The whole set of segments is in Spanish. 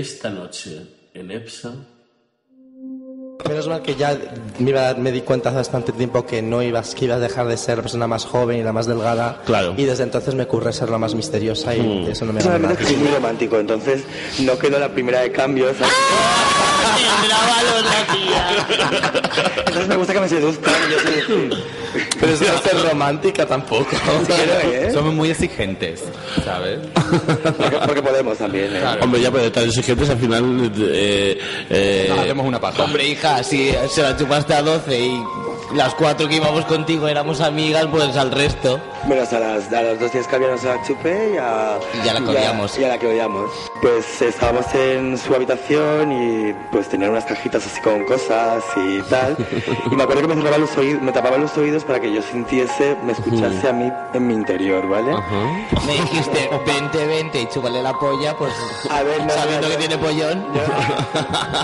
Esta noche en EPSA. Menos mal que ya me, iba- me di cuenta hace bastante tiempo que no ibas, que ibas a dejar de ser la persona más joven y la más delgada. Claro. Y desde entonces me ocurre ser la más misteriosa y eso no me Realmente soy muy romántico, entonces no quedo la primera de cambios. Entonces me gusta que me seduzcan. Yo soy Pero eso no es ser romántica tampoco. ¿eh? Somos muy exigentes, ¿sabes? porque, porque podemos también. ¿eh? Hombre, ya, pero tan exigentes al final. Eh, eh, Nos hacemos una paja. Hombre, hija, si se la chupaste a 12 y las cuatro que íbamos contigo éramos amigas, pues al resto. Menos a las, a los dos días que habíamos a la chupé y a, Y a la que odiamos. Y a la que odiamos. Pues estábamos en su habitación y pues tenían unas cajitas así con cosas y tal. Y me acuerdo que me cerraba los oídos, me tapaba los oídos para que yo sintiese, me escuchase a mí en mi interior, ¿vale? Me dijiste, vente, vente y chúpale la polla, pues A ver, no, sabiendo no, que tiene pollón.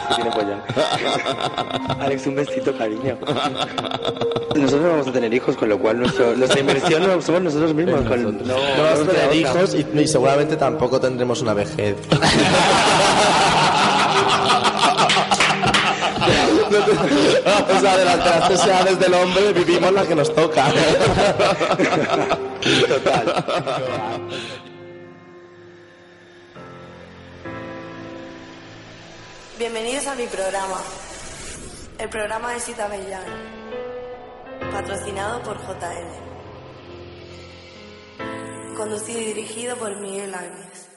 Sí, tiene polla. Alex, un besito, cariño. Nosotros no vamos a tener hijos, con lo cual nuestro- nuestra inversión no somos nosotros mismos. con- no, No vamos a tener hijos y, y seguramente tampoco tendremos una vejez. o sea, de las, de las tres edades del hombre vivimos la que nos toca. Total. Bienvenidos a mi programa, el programa de Sita Bellán, patrocinado por JL, conducido y dirigido por Miguel Águilas.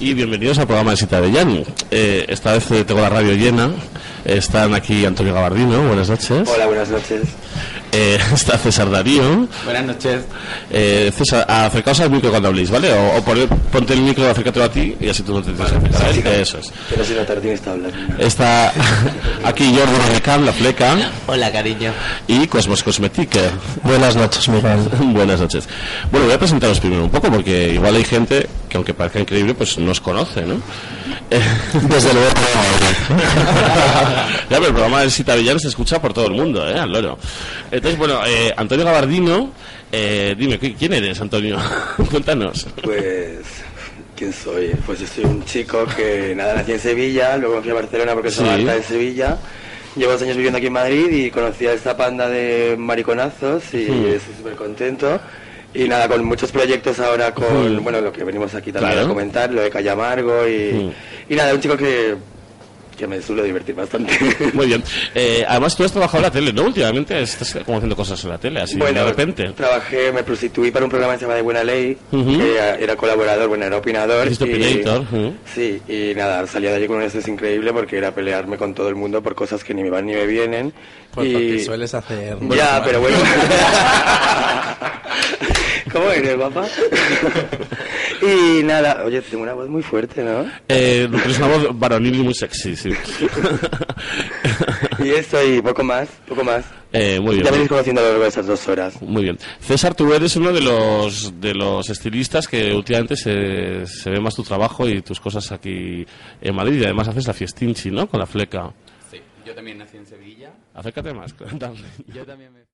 Y bienvenidos al programa de Cita de Jan. Eh, esta vez eh, tengo la radio llena. Están aquí Antonio Gabardino, buenas noches. Hola, buenas noches. Eh, está César Darío. Buenas noches. Eh, César, acercaos al micro cuando habléis, ¿vale? O, o poner- ponte el micro, acércatelo a ti y así tú no te tienes que acercar. Eso es. Pero si no Tardín está hablando. Está aquí Jordi Recam, la fleca, Hola, cariño. y Cosmos Cosmetic. Buenas noches, Miguel. Buenas noches. Bueno, voy a presentaros primero un poco porque igual hay gente que aunque parezca increíble, pues no os conoce, ¿no? Eh, Desde luego. ya, pero el programa del Cita Villano se escucha por todo el mundo, ¿eh? Al loro. Entonces, bueno, eh, Antonio Gabardino, eh, dime, ¿qui- ¿quién eres, Antonio? Cuéntanos. Pues, ¿quién soy? Pues yo soy un chico que nada, nací en Sevilla, luego fui a Barcelona porque Sí. soy alta en Sevilla. Llevo dos años viviendo aquí en Madrid y conocí a esta panda de mariconazos y Hmm. estoy súper contento. Y nada, con muchos proyectos ahora con, Hmm. bueno, lo que venimos aquí también Claro. a comentar, lo de Calle Amargo y, Hmm. y nada, un chico que, que me suelo divertir bastante. Muy bien. Eh, además, tú has trabajado en la tele, ¿no? Últimamente estás como haciendo cosas en la tele, así Bueno, de repente. Trabajé, me prostituí para un programa que se llama De Buena Ley, Ujú. que era, era colaborador, bueno, era opinador. Y- opinator, ujú. Sí, y nada, salía de allí con un estrés increíble porque era pelearme con todo el mundo por cosas que ni me van ni me vienen. Pues y... porque sueles hacer. Ya, pero bueno. ¿Cómo eres, papá? y nada, oye, tengo una voz muy fuerte, ¿no? Eh, es una voz varonil y muy sexy, sí. Y eso, y poco más, poco más. Eh, muy bien. Ya me iréis conociendo a lo largo de esas dos horas. Muy bien. César, tú eres uno de los de los estilistas que últimamente se, se ve más tu trabajo y tus cosas aquí en Madrid. Y además haces la fiestinchi, ¿no? Con la fleca. Sí, yo también nací en Sevilla. Acércate más. Yo también me...